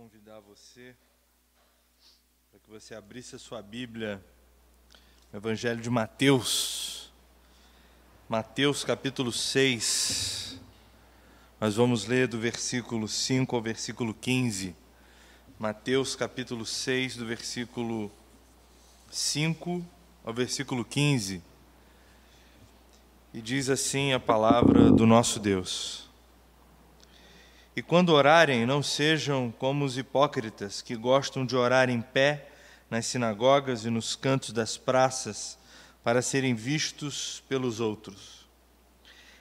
convidar você para que você abrisse a sua Bíblia no Evangelho de Mateus. Mateus capítulo 6. Nós vamos ler do versículo 5 ao versículo 15. Mateus capítulo 6, do versículo 5 ao versículo 15. E diz assim a palavra do nosso Deus. E quando orarem, não sejam como os hipócritas, que gostam de orar em pé nas sinagogas e nos cantos das praças, para serem vistos pelos outros.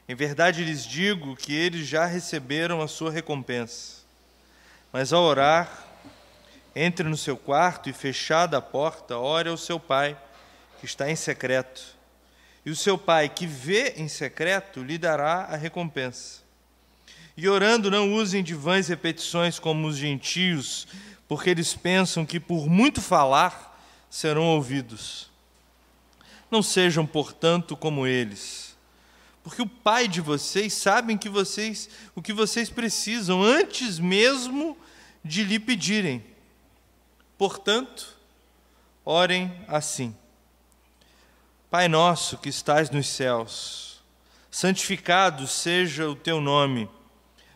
Em verdade lhes digo que eles já receberam a sua recompensa. Mas ao orar, entre no seu quarto e, fechada a porta, ore ao seu pai, que está em secreto. E o seu pai, que vê em secreto, lhe dará a recompensa. E orando, não usem de vãs repetições como os gentios, porque eles pensam que por muito falar serão ouvidos. Não sejam, portanto, como eles, porque o Pai de vocês sabe que vocês, o que vocês precisam antes mesmo de lhe pedirem. Portanto, orem assim: Pai nosso que estás nos céus, santificado seja o teu nome.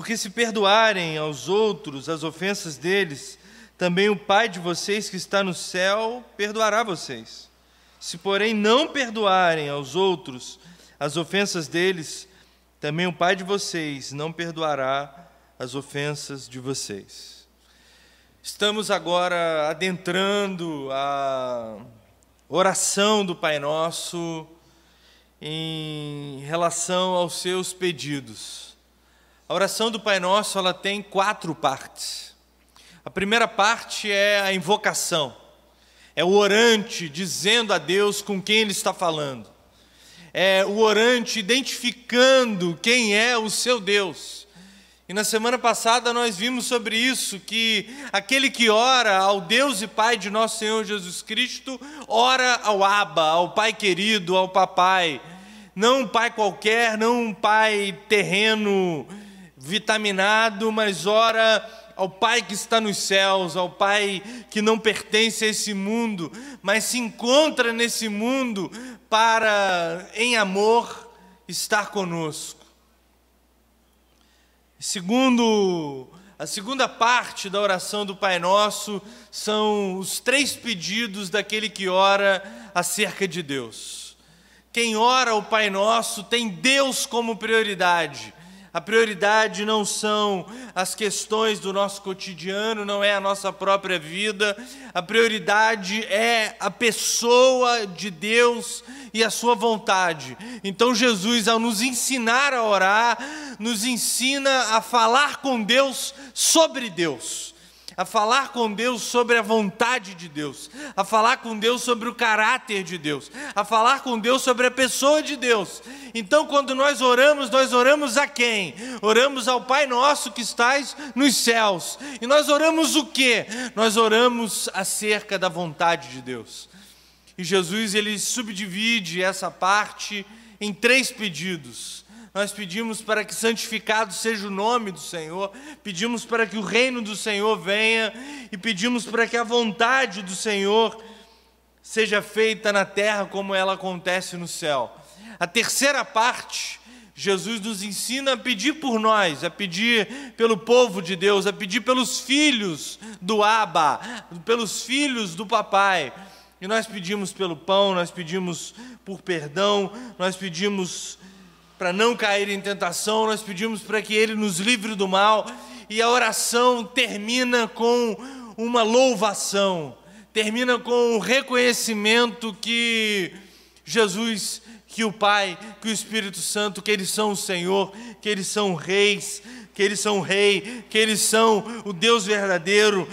Porque se perdoarem aos outros as ofensas deles, também o Pai de vocês que está no céu perdoará vocês. Se, porém, não perdoarem aos outros as ofensas deles, também o Pai de vocês não perdoará as ofensas de vocês. Estamos agora adentrando a oração do Pai Nosso em relação aos seus pedidos. A oração do Pai Nosso ela tem quatro partes. A primeira parte é a invocação, é o orante dizendo a Deus com quem ele está falando, é o orante identificando quem é o seu Deus. E na semana passada nós vimos sobre isso, que aquele que ora ao Deus e Pai de nosso Senhor Jesus Cristo, ora ao Abba, ao Pai querido, ao Papai. Não um pai qualquer, não um pai terreno, vitaminado, mas ora ao Pai que está nos céus, ao Pai que não pertence a esse mundo, mas se encontra nesse mundo para, em amor, estar conosco. Segundo, a segunda parte da oração do Pai Nosso são os três pedidos daquele que ora acerca de Deus. Quem ora ao Pai Nosso tem Deus como prioridade a prioridade não são as questões do nosso cotidiano, não é a nossa própria vida. A prioridade é a pessoa de Deus e a sua vontade. Então, Jesus, ao nos ensinar a orar, nos ensina a falar com Deus sobre Deus a falar com Deus sobre a vontade de Deus, a falar com Deus sobre o caráter de Deus, a falar com Deus sobre a pessoa de Deus. Então, quando nós oramos, nós oramos a quem? Oramos ao Pai nosso que estás nos céus. E nós oramos o quê? Nós oramos acerca da vontade de Deus. E Jesus ele subdivide essa parte em três pedidos nós pedimos para que santificado seja o nome do Senhor, pedimos para que o reino do Senhor venha e pedimos para que a vontade do Senhor seja feita na terra como ela acontece no céu. A terceira parte, Jesus nos ensina a pedir por nós, a pedir pelo povo de Deus, a pedir pelos filhos do Abba, pelos filhos do Papai. E nós pedimos pelo pão, nós pedimos por perdão, nós pedimos para não cair em tentação, nós pedimos para que Ele nos livre do mal, e a oração termina com uma louvação, termina com o um reconhecimento que Jesus, que o Pai, que o Espírito Santo, que eles são o Senhor, que eles são reis, que eles são Rei, que eles são o Deus verdadeiro,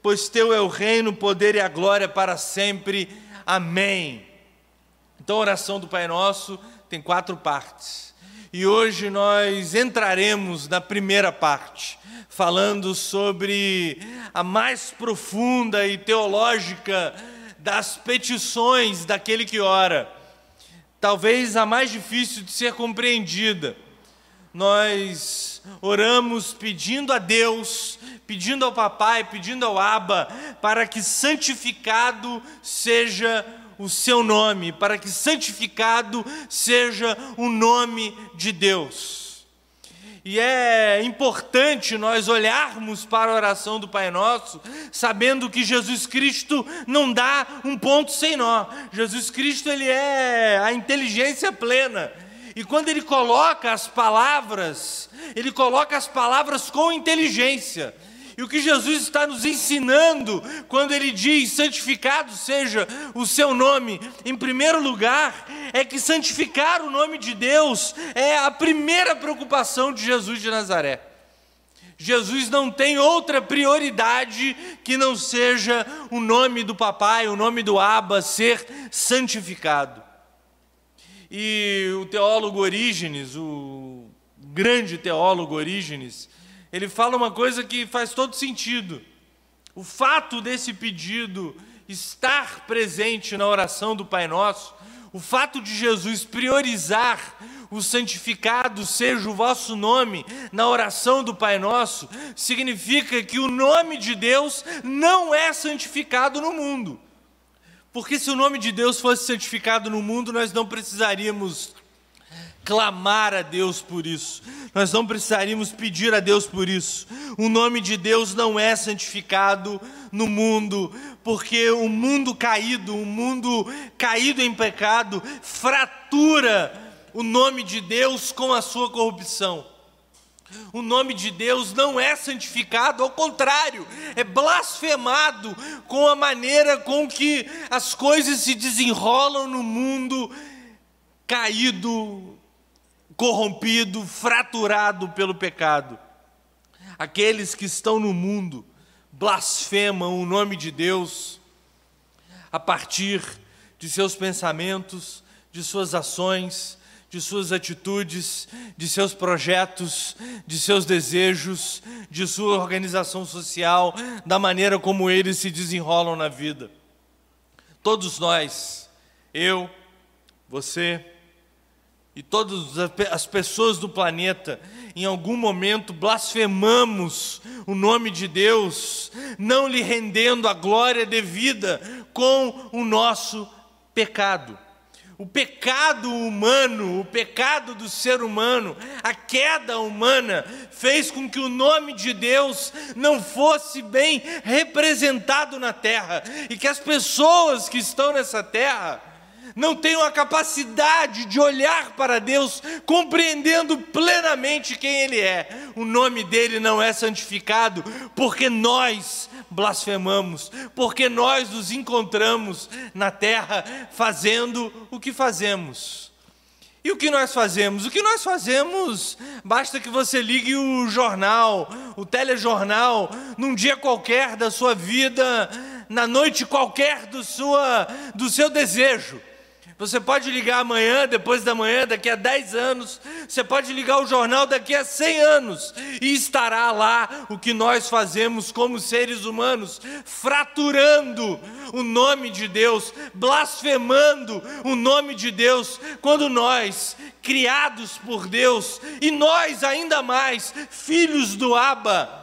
pois teu é o reino, o poder e a glória para sempre. Amém. Então, a oração do Pai Nosso tem quatro partes. E hoje nós entraremos na primeira parte, falando sobre a mais profunda e teológica das petições daquele que ora. Talvez a mais difícil de ser compreendida. Nós oramos pedindo a Deus, pedindo ao Papai, pedindo ao Abba, para que santificado seja o seu nome, para que santificado seja o nome de Deus. E é importante nós olharmos para a oração do Pai Nosso, sabendo que Jesus Cristo não dá um ponto sem nó. Jesus Cristo ele é a inteligência plena. E quando ele coloca as palavras, ele coloca as palavras com inteligência. E o que Jesus está nos ensinando quando ele diz: santificado seja o seu nome, em primeiro lugar, é que santificar o nome de Deus é a primeira preocupação de Jesus de Nazaré. Jesus não tem outra prioridade que não seja o nome do papai, o nome do Abba ser santificado. E o teólogo Orígenes, o grande teólogo Orígenes, ele fala uma coisa que faz todo sentido. O fato desse pedido estar presente na oração do Pai Nosso, o fato de Jesus priorizar o santificado seja o vosso nome na oração do Pai Nosso, significa que o nome de Deus não é santificado no mundo. Porque se o nome de Deus fosse santificado no mundo, nós não precisaríamos clamar a Deus por isso. Nós não precisaríamos pedir a Deus por isso. O nome de Deus não é santificado no mundo, porque o mundo caído, o mundo caído em pecado, fratura o nome de Deus com a sua corrupção. O nome de Deus não é santificado, ao contrário, é blasfemado com a maneira com que as coisas se desenrolam no mundo caído, corrompido, fraturado pelo pecado. Aqueles que estão no mundo blasfemam o nome de Deus a partir de seus pensamentos, de suas ações, de suas atitudes, de seus projetos, de seus desejos, de sua organização social, da maneira como eles se desenrolam na vida. Todos nós, eu, você, e todas as pessoas do planeta, em algum momento blasfemamos o nome de Deus, não lhe rendendo a glória devida com o nosso pecado. O pecado humano, o pecado do ser humano, a queda humana, fez com que o nome de Deus não fosse bem representado na terra e que as pessoas que estão nessa terra não tenham a capacidade de olhar para Deus, compreendendo plenamente quem Ele é. O nome dele não é santificado, porque nós blasfemamos, porque nós nos encontramos na terra fazendo o que fazemos. E o que nós fazemos? O que nós fazemos, basta que você ligue o jornal, o telejornal, num dia qualquer da sua vida, na noite qualquer do, sua, do seu desejo. Você pode ligar amanhã, depois da manhã, daqui a 10 anos. Você pode ligar o jornal daqui a 100 anos. E estará lá o que nós fazemos como seres humanos, fraturando o nome de Deus, blasfemando o nome de Deus, quando nós, criados por Deus, e nós ainda mais, filhos do Abba,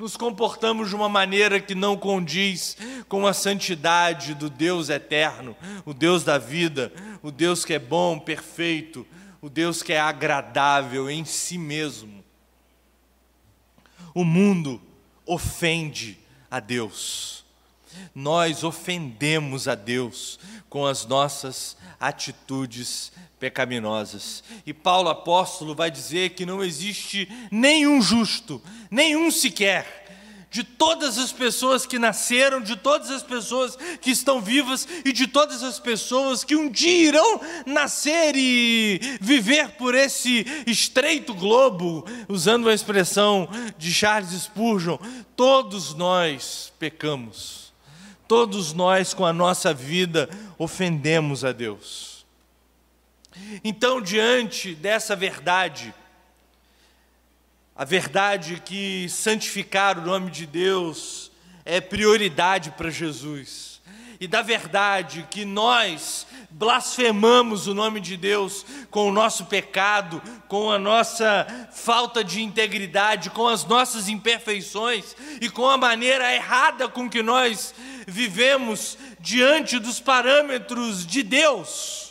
nos comportamos de uma maneira que não condiz com a santidade do Deus eterno, o Deus da vida, o Deus que é bom, perfeito, o Deus que é agradável em si mesmo. O mundo ofende a Deus. Nós ofendemos a Deus com as nossas atitudes pecaminosas. E Paulo apóstolo vai dizer que não existe nenhum justo, nenhum sequer. De todas as pessoas que nasceram, de todas as pessoas que estão vivas e de todas as pessoas que um dia irão nascer e viver por esse estreito globo, usando a expressão de Charles Spurgeon, todos nós pecamos. Todos nós com a nossa vida ofendemos a Deus. Então, diante dessa verdade, a verdade que santificar o nome de Deus é prioridade para Jesus. E da verdade que nós blasfemamos o nome de Deus com o nosso pecado, com a nossa falta de integridade, com as nossas imperfeições e com a maneira errada com que nós vivemos diante dos parâmetros de Deus.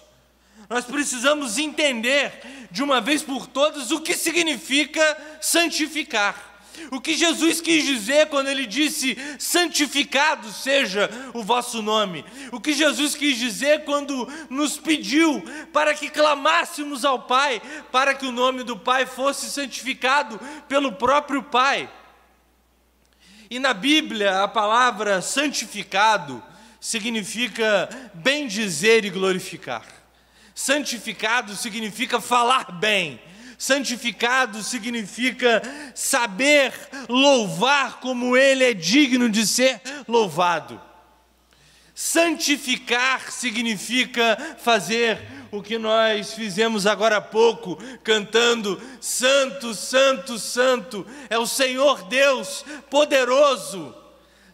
Nós precisamos entender de uma vez por todas o que significa santificar. O que Jesus quis dizer quando ele disse: santificado seja o vosso nome. O que Jesus quis dizer quando nos pediu para que clamássemos ao Pai, para que o nome do Pai fosse santificado pelo próprio Pai. E na Bíblia, a palavra santificado significa bem dizer e glorificar. Santificado significa falar bem. Santificado significa saber louvar como Ele é digno de ser louvado. Santificar significa fazer o que nós fizemos agora há pouco, cantando: Santo, Santo, Santo, é o Senhor Deus poderoso.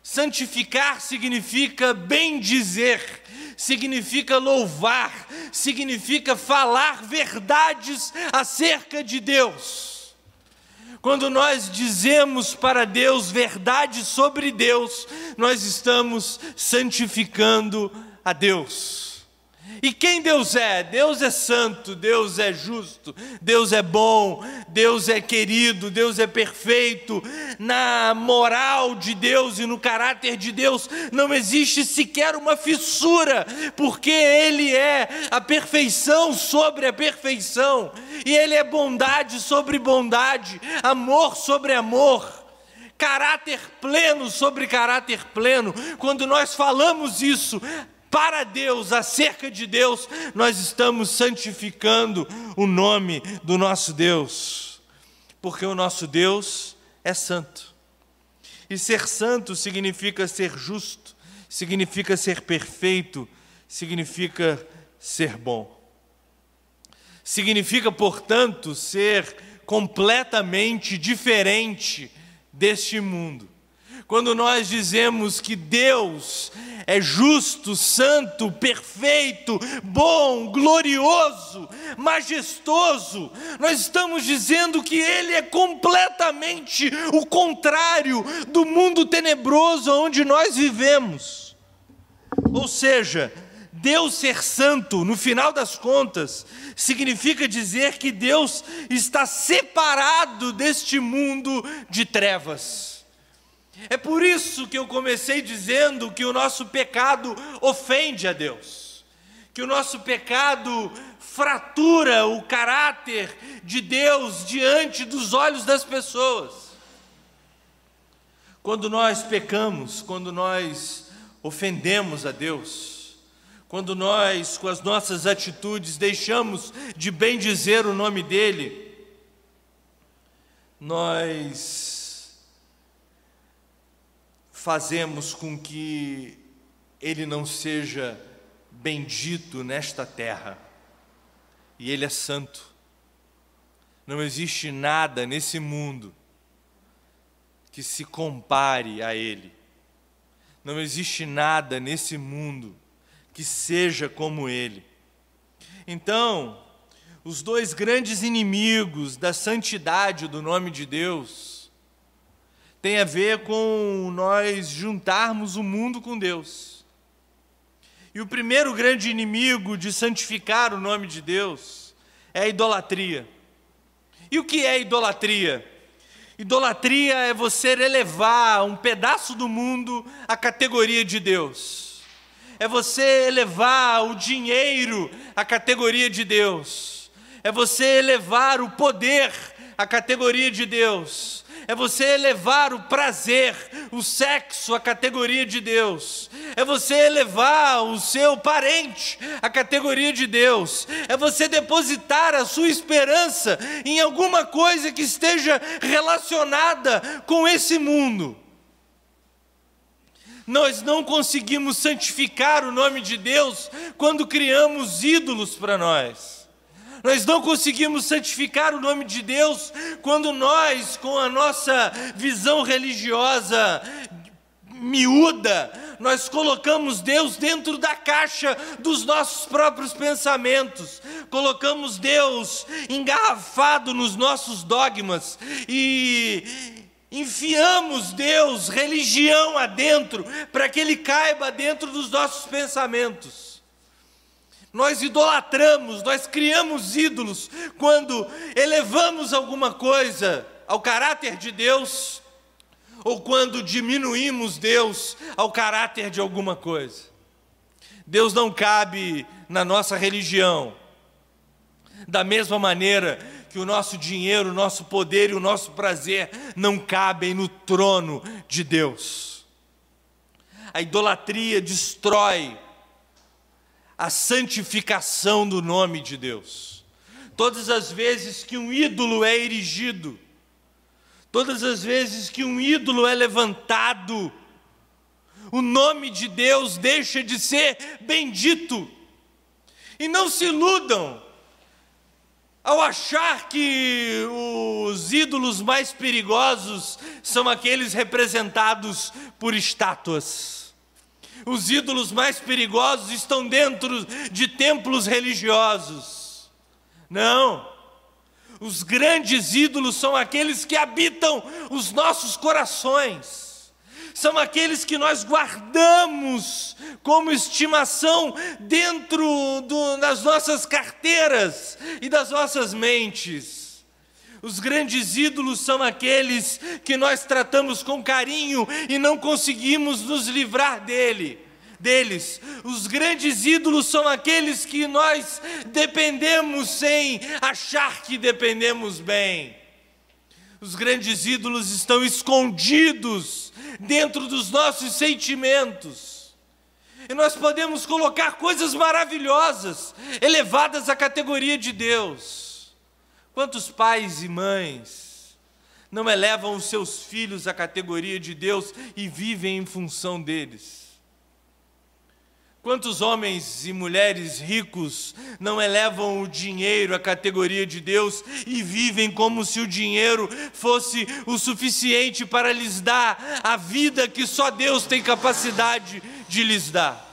Santificar significa bem dizer, significa louvar, significa falar verdades acerca de Deus. Quando nós dizemos para Deus verdades sobre Deus, nós estamos santificando a Deus. E quem Deus é? Deus é santo, Deus é justo, Deus é bom, Deus é querido, Deus é perfeito. Na moral de Deus e no caráter de Deus não existe sequer uma fissura, porque Ele é a perfeição sobre a perfeição, e Ele é bondade sobre bondade, amor sobre amor caráter pleno sobre caráter pleno. Quando nós falamos isso, para Deus, acerca de Deus, nós estamos santificando o nome do nosso Deus, porque o nosso Deus é santo. E ser santo significa ser justo, significa ser perfeito, significa ser bom. Significa, portanto, ser completamente diferente deste mundo. Quando nós dizemos que Deus é justo, santo, perfeito, bom, glorioso, majestoso, nós estamos dizendo que Ele é completamente o contrário do mundo tenebroso onde nós vivemos. Ou seja, Deus ser santo, no final das contas, significa dizer que Deus está separado deste mundo de trevas. É por isso que eu comecei dizendo que o nosso pecado ofende a Deus, que o nosso pecado fratura o caráter de Deus diante dos olhos das pessoas. Quando nós pecamos, quando nós ofendemos a Deus, quando nós, com as nossas atitudes, deixamos de bem dizer o nome dEle, nós fazemos com que ele não seja bendito nesta terra. E ele é santo. Não existe nada nesse mundo que se compare a ele. Não existe nada nesse mundo que seja como ele. Então, os dois grandes inimigos da santidade do nome de Deus tem a ver com nós juntarmos o mundo com Deus. E o primeiro grande inimigo de santificar o nome de Deus é a idolatria. E o que é idolatria? Idolatria é você elevar um pedaço do mundo à categoria de Deus. É você elevar o dinheiro à categoria de Deus. É você elevar o poder à categoria de Deus é você elevar o prazer, o sexo à categoria de Deus, é você elevar o seu parente à categoria de Deus, é você depositar a sua esperança em alguma coisa que esteja relacionada com esse mundo. Nós não conseguimos santificar o nome de Deus quando criamos ídolos para nós. Nós não conseguimos santificar o nome de Deus quando nós, com a nossa visão religiosa miúda, nós colocamos Deus dentro da caixa dos nossos próprios pensamentos, colocamos Deus engarrafado nos nossos dogmas e enfiamos Deus, religião adentro, para que Ele caiba dentro dos nossos pensamentos. Nós idolatramos, nós criamos ídolos quando elevamos alguma coisa ao caráter de Deus ou quando diminuímos Deus ao caráter de alguma coisa. Deus não cabe na nossa religião. Da mesma maneira que o nosso dinheiro, o nosso poder e o nosso prazer não cabem no trono de Deus. A idolatria destrói a santificação do nome de Deus. Todas as vezes que um ídolo é erigido, todas as vezes que um ídolo é levantado, o nome de Deus deixa de ser bendito. E não se iludam ao achar que os ídolos mais perigosos são aqueles representados por estátuas. Os ídolos mais perigosos estão dentro de templos religiosos. Não. Os grandes ídolos são aqueles que habitam os nossos corações são aqueles que nós guardamos como estimação dentro do, das nossas carteiras e das nossas mentes. Os grandes ídolos são aqueles que nós tratamos com carinho e não conseguimos nos livrar dele. Deles. Os grandes ídolos são aqueles que nós dependemos sem achar que dependemos bem. Os grandes ídolos estão escondidos dentro dos nossos sentimentos. E nós podemos colocar coisas maravilhosas, elevadas à categoria de Deus Quantos pais e mães não elevam os seus filhos à categoria de Deus e vivem em função deles? Quantos homens e mulheres ricos não elevam o dinheiro à categoria de Deus e vivem como se o dinheiro fosse o suficiente para lhes dar a vida que só Deus tem capacidade de lhes dar?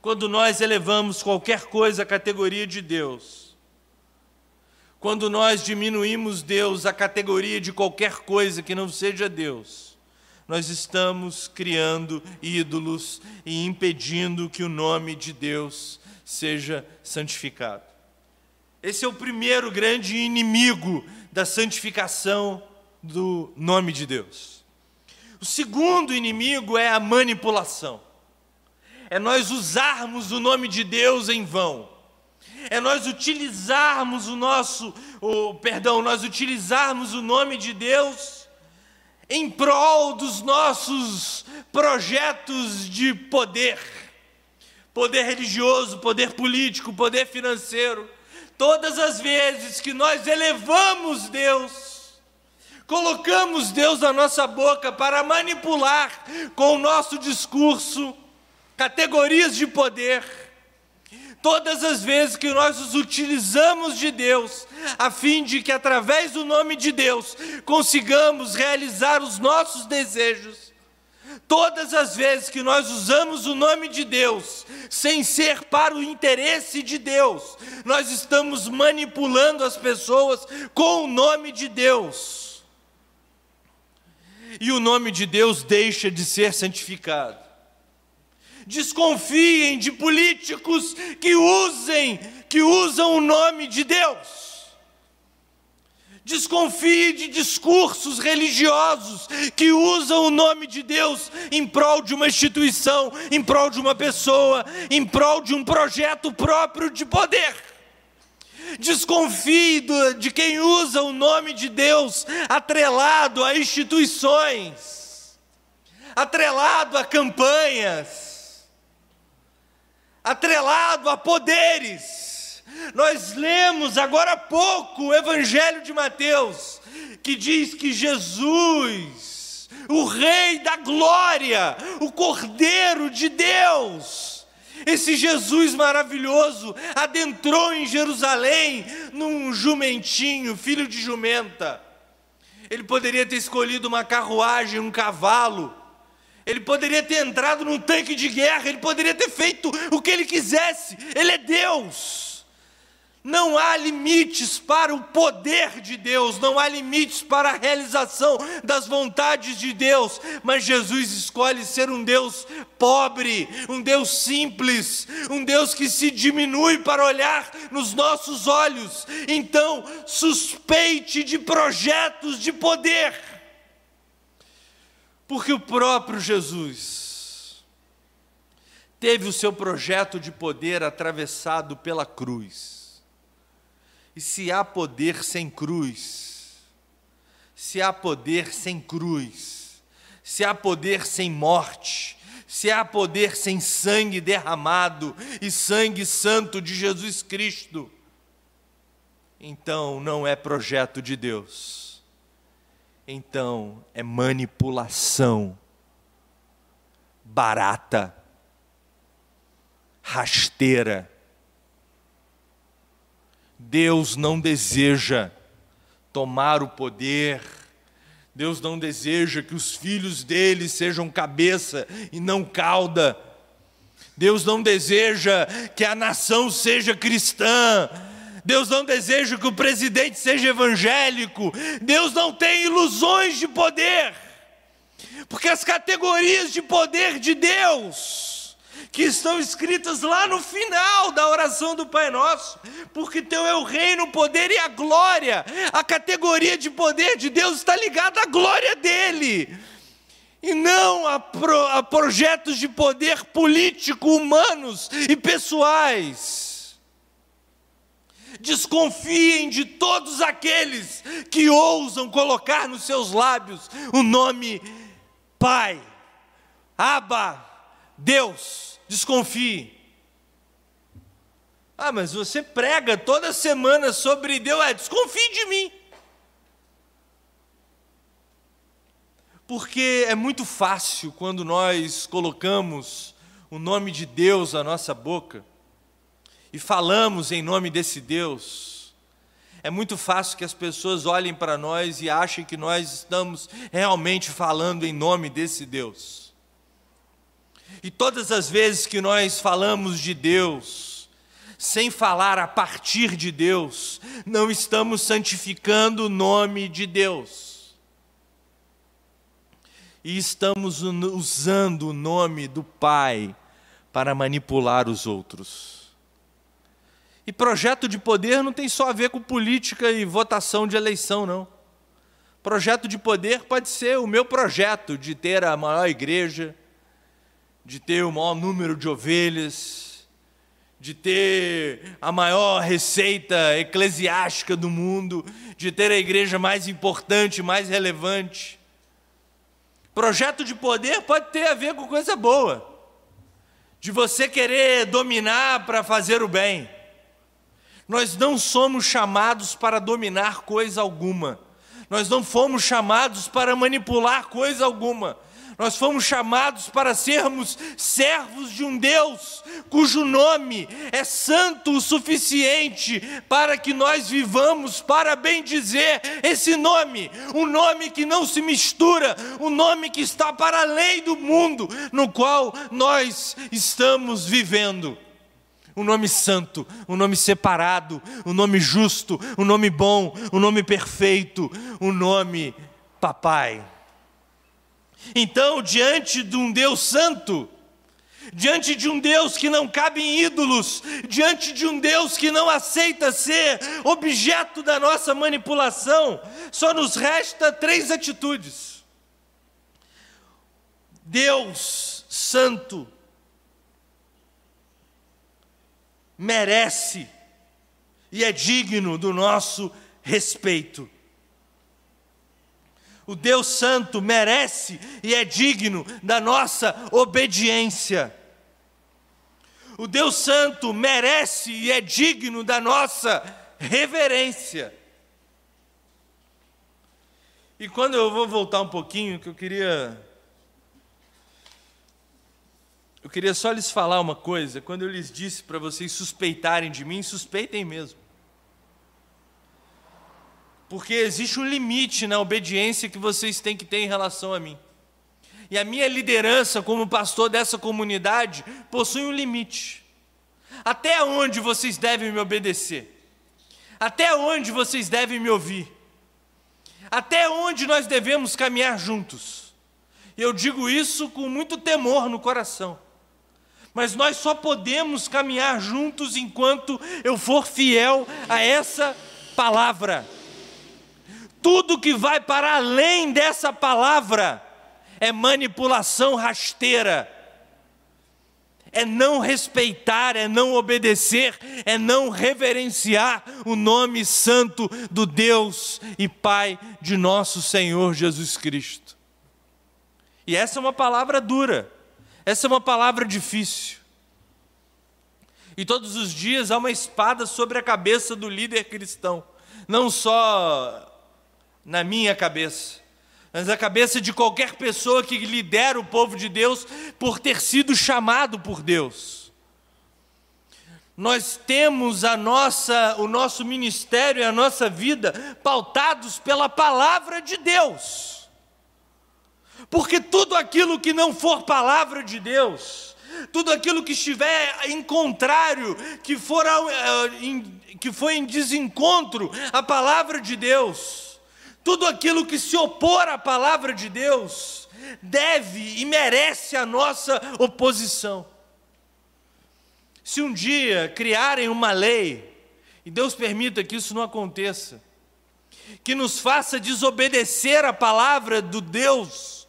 Quando nós elevamos qualquer coisa à categoria de Deus, quando nós diminuímos Deus à categoria de qualquer coisa que não seja Deus, nós estamos criando ídolos e impedindo que o nome de Deus seja santificado. Esse é o primeiro grande inimigo da santificação do nome de Deus. O segundo inimigo é a manipulação. É nós usarmos o nome de Deus em vão é nós utilizarmos o nosso, o, perdão, nós utilizarmos o nome de Deus em prol dos nossos projetos de poder, poder religioso, poder político, poder financeiro. Todas as vezes que nós elevamos Deus, colocamos Deus na nossa boca para manipular com o nosso discurso categorias de poder, todas as vezes que nós os utilizamos de Deus, a fim de que através do nome de Deus consigamos realizar os nossos desejos, todas as vezes que nós usamos o nome de Deus sem ser para o interesse de Deus, nós estamos manipulando as pessoas com o nome de Deus. E o nome de Deus deixa de ser santificado. Desconfiem de políticos que usem, que usam o nome de Deus. Desconfie de discursos religiosos que usam o nome de Deus em prol de uma instituição, em prol de uma pessoa, em prol de um projeto próprio de poder. Desconfie de quem usa o nome de Deus atrelado a instituições, atrelado a campanhas, atrelado a poderes. Nós lemos agora há pouco o Evangelho de Mateus, que diz que Jesus, o Rei da Glória, o Cordeiro de Deus, esse Jesus maravilhoso adentrou em Jerusalém num jumentinho, filho de jumenta. Ele poderia ter escolhido uma carruagem, um cavalo. Ele poderia ter entrado num tanque de guerra, ele poderia ter feito o que ele quisesse. Ele é Deus. Não há limites para o poder de Deus, não há limites para a realização das vontades de Deus, mas Jesus escolhe ser um Deus pobre, um Deus simples, um Deus que se diminui para olhar nos nossos olhos. Então, suspeite de projetos de poder, porque o próprio Jesus teve o seu projeto de poder atravessado pela cruz. E se há poder sem cruz, se há poder sem cruz, se há poder sem morte, se há poder sem sangue derramado e sangue santo de Jesus Cristo, então não é projeto de Deus, então é manipulação barata, rasteira Deus não deseja tomar o poder, Deus não deseja que os filhos dele sejam cabeça e não cauda. Deus não deseja que a nação seja cristã. Deus não deseja que o presidente seja evangélico. Deus não tem ilusões de poder. Porque as categorias de poder de Deus que estão escritas lá no final da oração do Pai Nosso, porque teu é o reino, o poder e a glória. A categoria de poder de Deus está ligada à glória dele. E não a, pro, a projetos de poder político, humanos e pessoais. Desconfiem de todos aqueles que ousam colocar nos seus lábios o nome Pai, Abba, Deus desconfie. Ah, mas você prega toda semana sobre Deus, é, desconfie de mim. Porque é muito fácil quando nós colocamos o nome de Deus à nossa boca e falamos em nome desse Deus. É muito fácil que as pessoas olhem para nós e achem que nós estamos realmente falando em nome desse Deus. E todas as vezes que nós falamos de Deus, sem falar a partir de Deus, não estamos santificando o nome de Deus. E estamos usando o nome do Pai para manipular os outros. E projeto de poder não tem só a ver com política e votação de eleição, não. Projeto de poder pode ser o meu projeto de ter a maior igreja, de ter o maior número de ovelhas, de ter a maior receita eclesiástica do mundo, de ter a igreja mais importante, mais relevante. Projeto de poder pode ter a ver com coisa boa, de você querer dominar para fazer o bem. Nós não somos chamados para dominar coisa alguma. Nós não fomos chamados para manipular coisa alguma. Nós fomos chamados para sermos servos de um Deus cujo nome é santo o suficiente para que nós vivamos para bem dizer esse nome, um nome que não se mistura, um nome que está para além do mundo no qual nós estamos vivendo um nome santo, um nome separado, um nome justo, um nome bom, um nome perfeito, um nome Papai. Então, diante de um Deus santo, diante de um Deus que não cabe em ídolos, diante de um Deus que não aceita ser objeto da nossa manipulação, só nos resta três atitudes. Deus Santo merece e é digno do nosso respeito. O Deus Santo merece e é digno da nossa obediência. O Deus Santo merece e é digno da nossa reverência. E quando eu vou voltar um pouquinho, que eu queria. Eu queria só lhes falar uma coisa. Quando eu lhes disse para vocês suspeitarem de mim, suspeitem mesmo. Porque existe um limite na obediência que vocês têm que ter em relação a mim. E a minha liderança como pastor dessa comunidade possui um limite. Até onde vocês devem me obedecer? Até onde vocês devem me ouvir? Até onde nós devemos caminhar juntos? Eu digo isso com muito temor no coração. Mas nós só podemos caminhar juntos enquanto eu for fiel a essa palavra. Tudo que vai para além dessa palavra é manipulação rasteira, é não respeitar, é não obedecer, é não reverenciar o nome santo do Deus e Pai de nosso Senhor Jesus Cristo. E essa é uma palavra dura, essa é uma palavra difícil. E todos os dias há uma espada sobre a cabeça do líder cristão, não só na minha cabeça, mas na cabeça de qualquer pessoa que lidera o povo de Deus por ter sido chamado por Deus. Nós temos a nossa, o nosso ministério e a nossa vida pautados pela palavra de Deus. Porque tudo aquilo que não for palavra de Deus, tudo aquilo que estiver em contrário, que for eh, que foi em desencontro à palavra de Deus, tudo aquilo que se opor à palavra de Deus deve e merece a nossa oposição. Se um dia criarem uma lei, e Deus permita que isso não aconteça, que nos faça desobedecer a palavra do Deus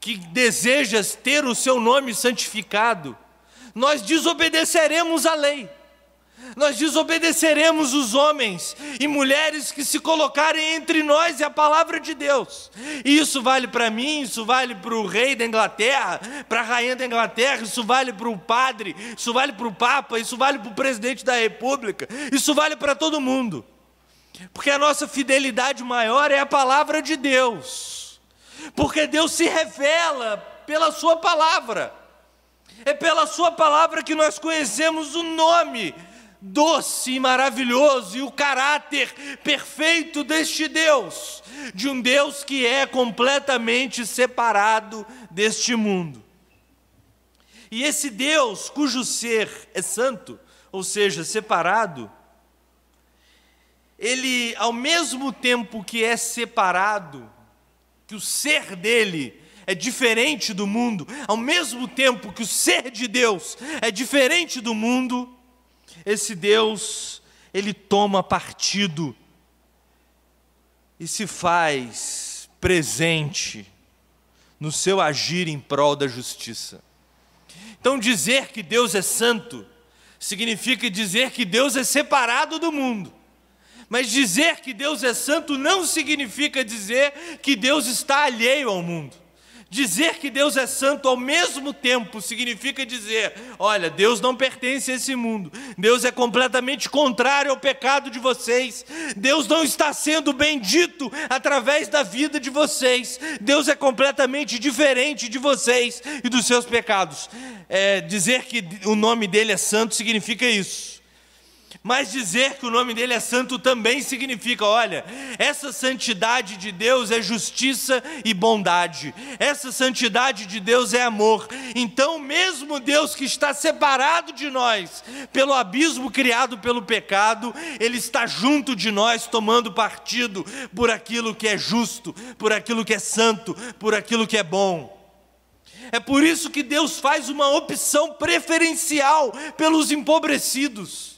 que deseja ter o seu nome santificado, nós desobedeceremos a lei nós desobedeceremos os homens e mulheres que se colocarem entre nós e a palavra de Deus. E isso vale para mim, isso vale para o rei da Inglaterra, para a rainha da Inglaterra, isso vale para o padre, isso vale para o papa, isso vale para o presidente da república, isso vale para todo mundo. Porque a nossa fidelidade maior é a palavra de Deus. Porque Deus se revela pela sua palavra. É pela sua palavra que nós conhecemos o nome doce e maravilhoso e o caráter perfeito deste Deus, de um Deus que é completamente separado deste mundo. E esse Deus, cujo ser é santo, ou seja, separado, ele, ao mesmo tempo que é separado, que o ser dele é diferente do mundo, ao mesmo tempo que o ser de Deus é diferente do mundo, esse Deus, ele toma partido e se faz presente no seu agir em prol da justiça. Então, dizer que Deus é santo significa dizer que Deus é separado do mundo. Mas dizer que Deus é santo não significa dizer que Deus está alheio ao mundo. Dizer que Deus é santo ao mesmo tempo significa dizer: olha, Deus não pertence a esse mundo, Deus é completamente contrário ao pecado de vocês, Deus não está sendo bendito através da vida de vocês, Deus é completamente diferente de vocês e dos seus pecados. É, dizer que o nome dele é santo significa isso. Mas dizer que o nome dele é santo também significa, olha, essa santidade de Deus é justiça e bondade. Essa santidade de Deus é amor. Então, mesmo Deus que está separado de nós pelo abismo criado pelo pecado, ele está junto de nós tomando partido por aquilo que é justo, por aquilo que é santo, por aquilo que é bom. É por isso que Deus faz uma opção preferencial pelos empobrecidos.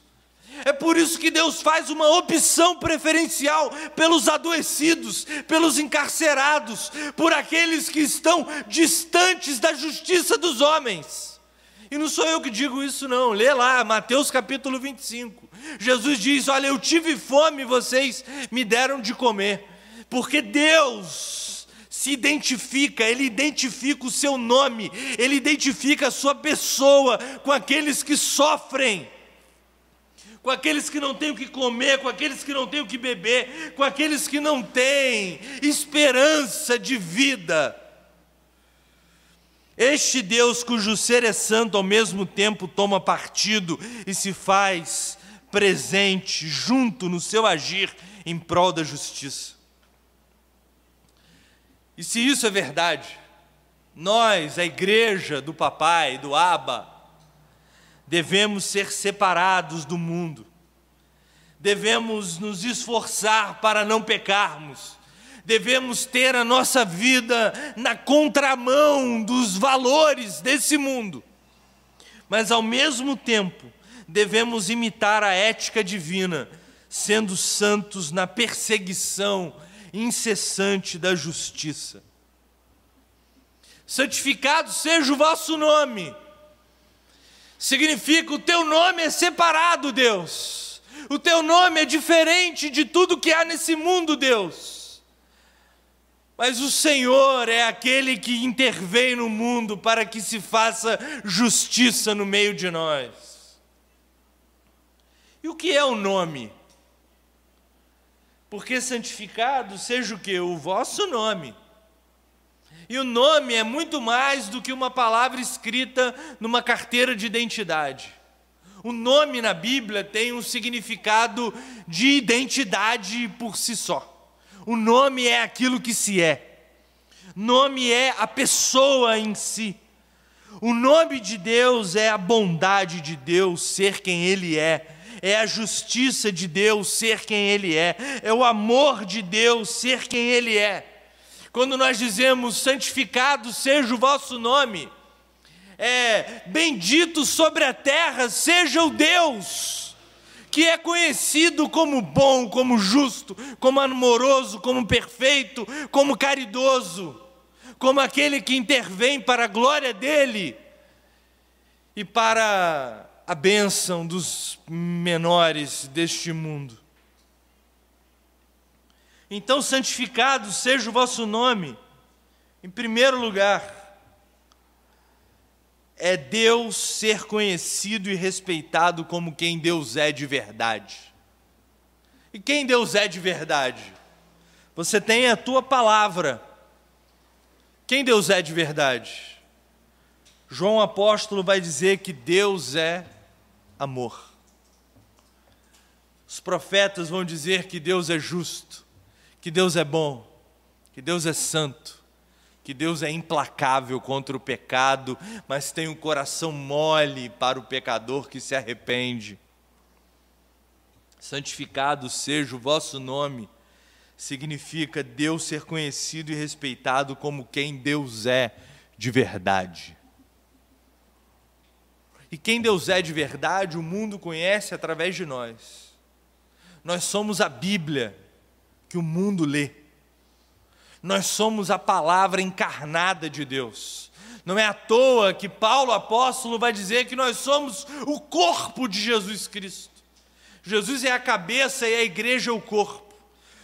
É por isso que Deus faz uma opção preferencial pelos adoecidos, pelos encarcerados, por aqueles que estão distantes da justiça dos homens. E não sou eu que digo isso, não. Lê lá, Mateus capítulo 25. Jesus diz: Olha, eu tive fome, vocês me deram de comer. Porque Deus se identifica, Ele identifica o seu nome, Ele identifica a sua pessoa com aqueles que sofrem com aqueles que não têm o que comer, com aqueles que não têm o que beber, com aqueles que não têm esperança de vida. Este Deus, cujo ser é santo, ao mesmo tempo toma partido e se faz presente junto no seu agir em prol da justiça. E se isso é verdade, nós, a igreja do papai, do Abba, devemos ser separados do mundo, devemos nos esforçar para não pecarmos, devemos ter a nossa vida na contramão dos valores desse mundo, mas ao mesmo tempo devemos imitar a ética divina, sendo santos na perseguição incessante da justiça. Santificado seja o vosso nome. Significa o teu nome é separado, Deus. O teu nome é diferente de tudo que há nesse mundo, Deus. Mas o Senhor é aquele que intervém no mundo para que se faça justiça no meio de nós. E o que é o nome? Porque santificado seja o que? O vosso nome. E o nome é muito mais do que uma palavra escrita numa carteira de identidade. O nome na Bíblia tem um significado de identidade por si só. O nome é aquilo que se é. Nome é a pessoa em si. O nome de Deus é a bondade de Deus ser quem Ele é, é a justiça de Deus ser quem Ele é, é o amor de Deus ser quem Ele é. Quando nós dizemos santificado seja o vosso nome, é bendito sobre a terra seja o Deus que é conhecido como bom, como justo, como amoroso, como perfeito, como caridoso, como aquele que intervém para a glória dele e para a bênção dos menores deste mundo. Então, santificado seja o vosso nome, em primeiro lugar, é Deus ser conhecido e respeitado como quem Deus é de verdade. E quem Deus é de verdade? Você tem a tua palavra. Quem Deus é de verdade? João apóstolo vai dizer que Deus é amor. Os profetas vão dizer que Deus é justo, que Deus é bom, que Deus é santo que Deus é implacável contra o pecado, mas tem um coração mole para o pecador que se arrepende. Santificado seja o vosso nome, significa Deus ser conhecido e respeitado como quem Deus é de verdade. E quem Deus é de verdade, o mundo conhece através de nós. Nós somos a Bíblia que o mundo lê. Nós somos a palavra encarnada de Deus. Não é à toa que Paulo apóstolo vai dizer que nós somos o corpo de Jesus Cristo. Jesus é a cabeça e a igreja é o corpo.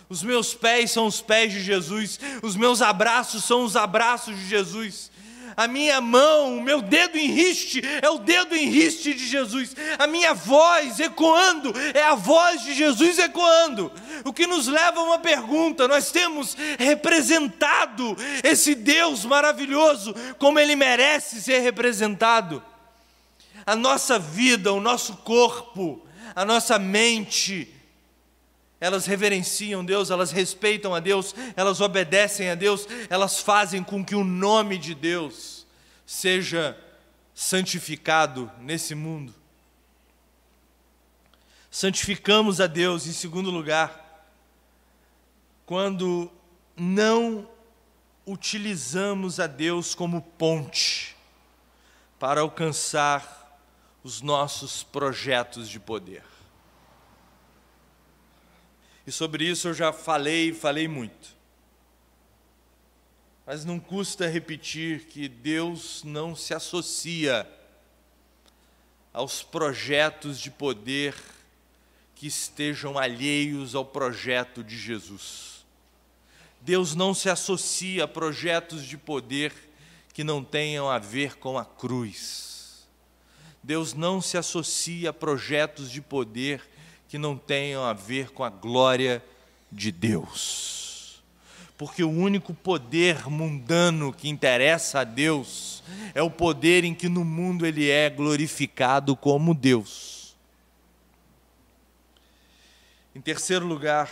Os meus pés são os pés de Jesus, os meus abraços são os abraços de Jesus a minha mão, o meu dedo em riste é o dedo em riste de Jesus, a minha voz ecoando é a voz de Jesus ecoando. O que nos leva a uma pergunta: nós temos representado esse Deus maravilhoso como ele merece ser representado? A nossa vida, o nosso corpo, a nossa mente, elas reverenciam Deus, elas respeitam a Deus, elas obedecem a Deus, elas fazem com que o nome de Deus seja santificado nesse mundo. Santificamos a Deus, em segundo lugar, quando não utilizamos a Deus como ponte para alcançar os nossos projetos de poder. E sobre isso eu já falei, falei muito. Mas não custa repetir que Deus não se associa aos projetos de poder que estejam alheios ao projeto de Jesus. Deus não se associa a projetos de poder que não tenham a ver com a cruz. Deus não se associa a projetos de poder que não tenham a ver com a glória de Deus. Porque o único poder mundano que interessa a Deus é o poder em que no mundo ele é glorificado como Deus. Em terceiro lugar,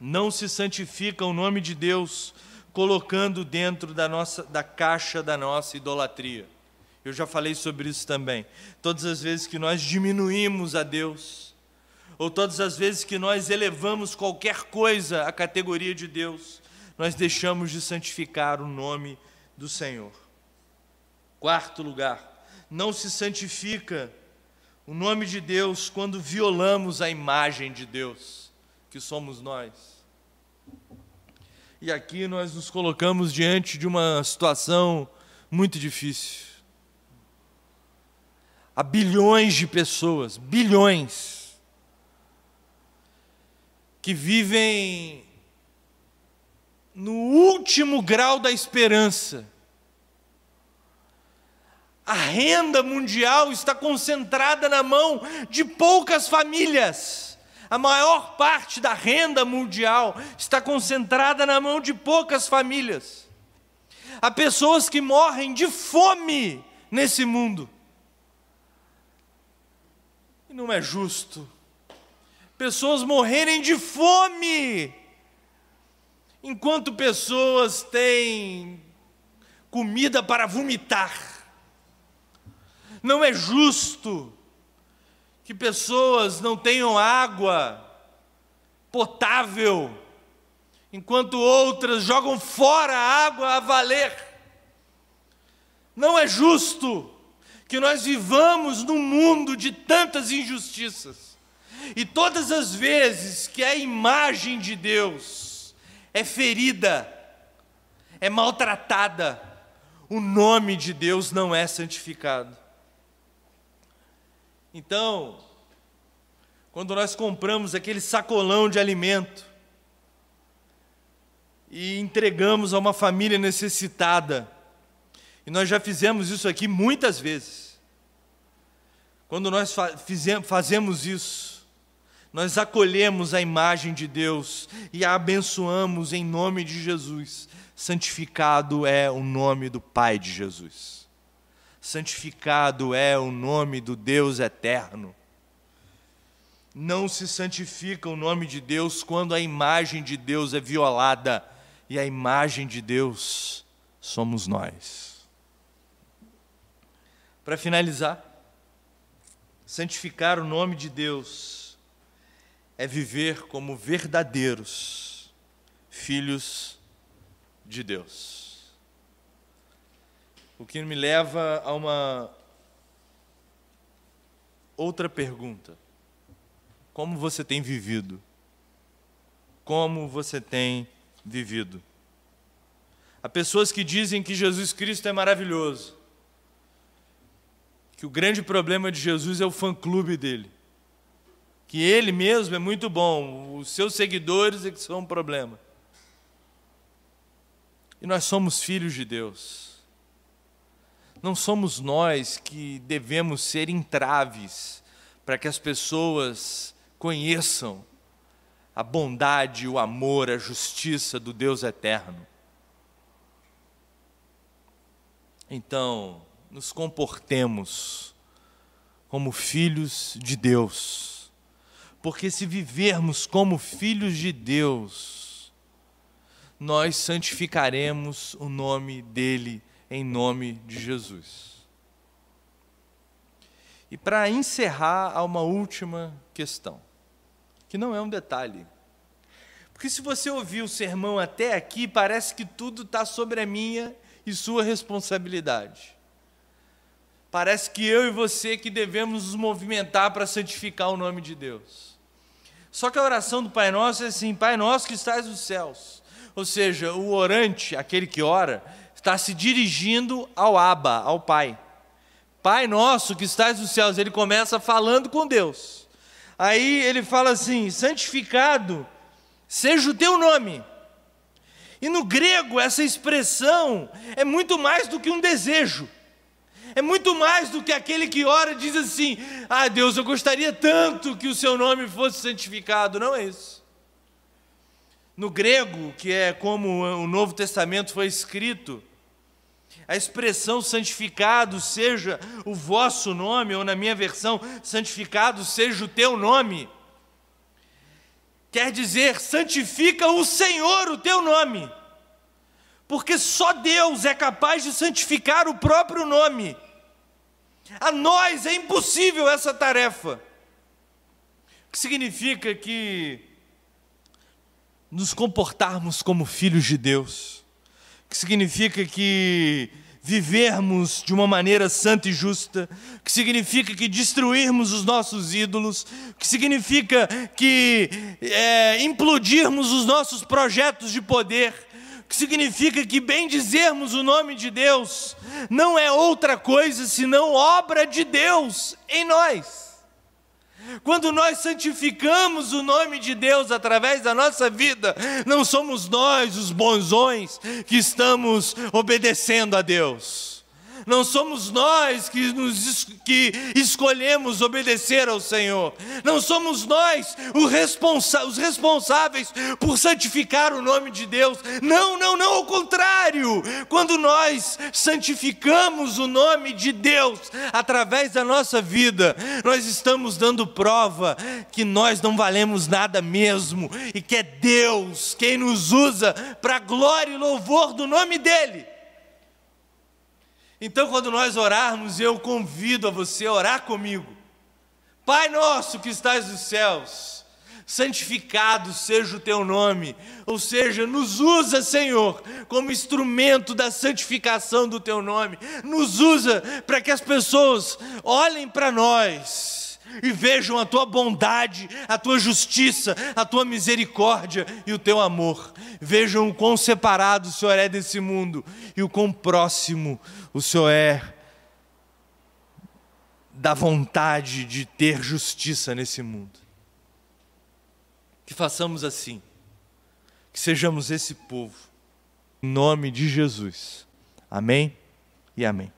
não se santifica o nome de Deus colocando dentro da nossa da caixa da nossa idolatria. Eu já falei sobre isso também. Todas as vezes que nós diminuímos a Deus, ou todas as vezes que nós elevamos qualquer coisa à categoria de Deus, nós deixamos de santificar o nome do Senhor. Quarto lugar, não se santifica o nome de Deus quando violamos a imagem de Deus, que somos nós. E aqui nós nos colocamos diante de uma situação muito difícil. Há bilhões de pessoas, bilhões, que vivem no último grau da esperança. A renda mundial está concentrada na mão de poucas famílias. A maior parte da renda mundial está concentrada na mão de poucas famílias. Há pessoas que morrem de fome nesse mundo. E não é justo. Pessoas morrerem de fome, enquanto pessoas têm comida para vomitar. Não é justo que pessoas não tenham água potável, enquanto outras jogam fora a água a valer. Não é justo que nós vivamos num mundo de tantas injustiças. E todas as vezes que a imagem de Deus é ferida, é maltratada, o nome de Deus não é santificado. Então, quando nós compramos aquele sacolão de alimento e entregamos a uma família necessitada, e nós já fizemos isso aqui muitas vezes. Quando nós fazemos isso, nós acolhemos a imagem de Deus e a abençoamos em nome de Jesus. Santificado é o nome do Pai de Jesus santificado é o nome do Deus eterno. Não se santifica o nome de Deus quando a imagem de Deus é violada, e a imagem de Deus somos nós. Para finalizar, santificar o nome de Deus é viver como verdadeiros filhos de Deus. O que me leva a uma outra pergunta: Como você tem vivido? Como você tem vivido? Há pessoas que dizem que Jesus Cristo é maravilhoso, que o grande problema de Jesus é o fã-clube dele, que ele mesmo é muito bom, os seus seguidores é que são um problema. E nós somos filhos de Deus. Não somos nós que devemos ser entraves para que as pessoas conheçam a bondade, o amor, a justiça do Deus eterno. Então, nos comportemos como filhos de Deus, porque se vivermos como filhos de Deus, nós santificaremos o nome dEle em nome de Jesus. E para encerrar, há uma última questão, que não é um detalhe. Porque se você ouvir o sermão até aqui, parece que tudo está sobre a minha e sua responsabilidade. Parece que eu e você que devemos nos movimentar para santificar o nome de Deus. Só que a oração do Pai Nosso é assim: Pai Nosso que estás nos céus. Ou seja, o orante, aquele que ora, está se dirigindo ao Abba, ao Pai. Pai nosso que estás nos céus, ele começa falando com Deus. Aí ele fala assim: santificado seja o teu nome. E no grego, essa expressão é muito mais do que um desejo. É muito mais do que aquele que ora e diz assim: Ah, Deus, eu gostaria tanto que o seu nome fosse santificado. Não é isso. No grego, que é como o Novo Testamento foi escrito, a expressão santificado seja o vosso nome, ou na minha versão, santificado seja o teu nome, quer dizer, santifica o Senhor o teu nome, porque só Deus é capaz de santificar o próprio nome. A nós é impossível essa tarefa. O que significa que nos comportarmos como filhos de Deus, que significa que vivermos de uma maneira santa e justa, que significa que destruirmos os nossos ídolos, que significa que é, implodirmos os nossos projetos de poder, que significa que bendizermos o nome de Deus não é outra coisa senão obra de Deus em nós. Quando nós santificamos o nome de Deus através da nossa vida, não somos nós os bonzões que estamos obedecendo a Deus não somos nós que, nos, que escolhemos obedecer ao Senhor, não somos nós responsa, os responsáveis por santificar o nome de Deus, não, não, não, ao contrário, quando nós santificamos o nome de Deus através da nossa vida, nós estamos dando prova que nós não valemos nada mesmo e que é Deus quem nos usa para glória e louvor do nome dEle. Então, quando nós orarmos, eu convido a você a orar comigo. Pai nosso que estás nos céus, santificado seja o teu nome, ou seja, nos usa, Senhor, como instrumento da santificação do teu nome, nos usa para que as pessoas olhem para nós e vejam a tua bondade, a tua justiça, a tua misericórdia e o teu amor. Vejam o quão separado o Senhor é desse mundo e o quão próximo o Senhor é da vontade de ter justiça nesse mundo. Que façamos assim, que sejamos esse povo, em nome de Jesus. Amém e amém.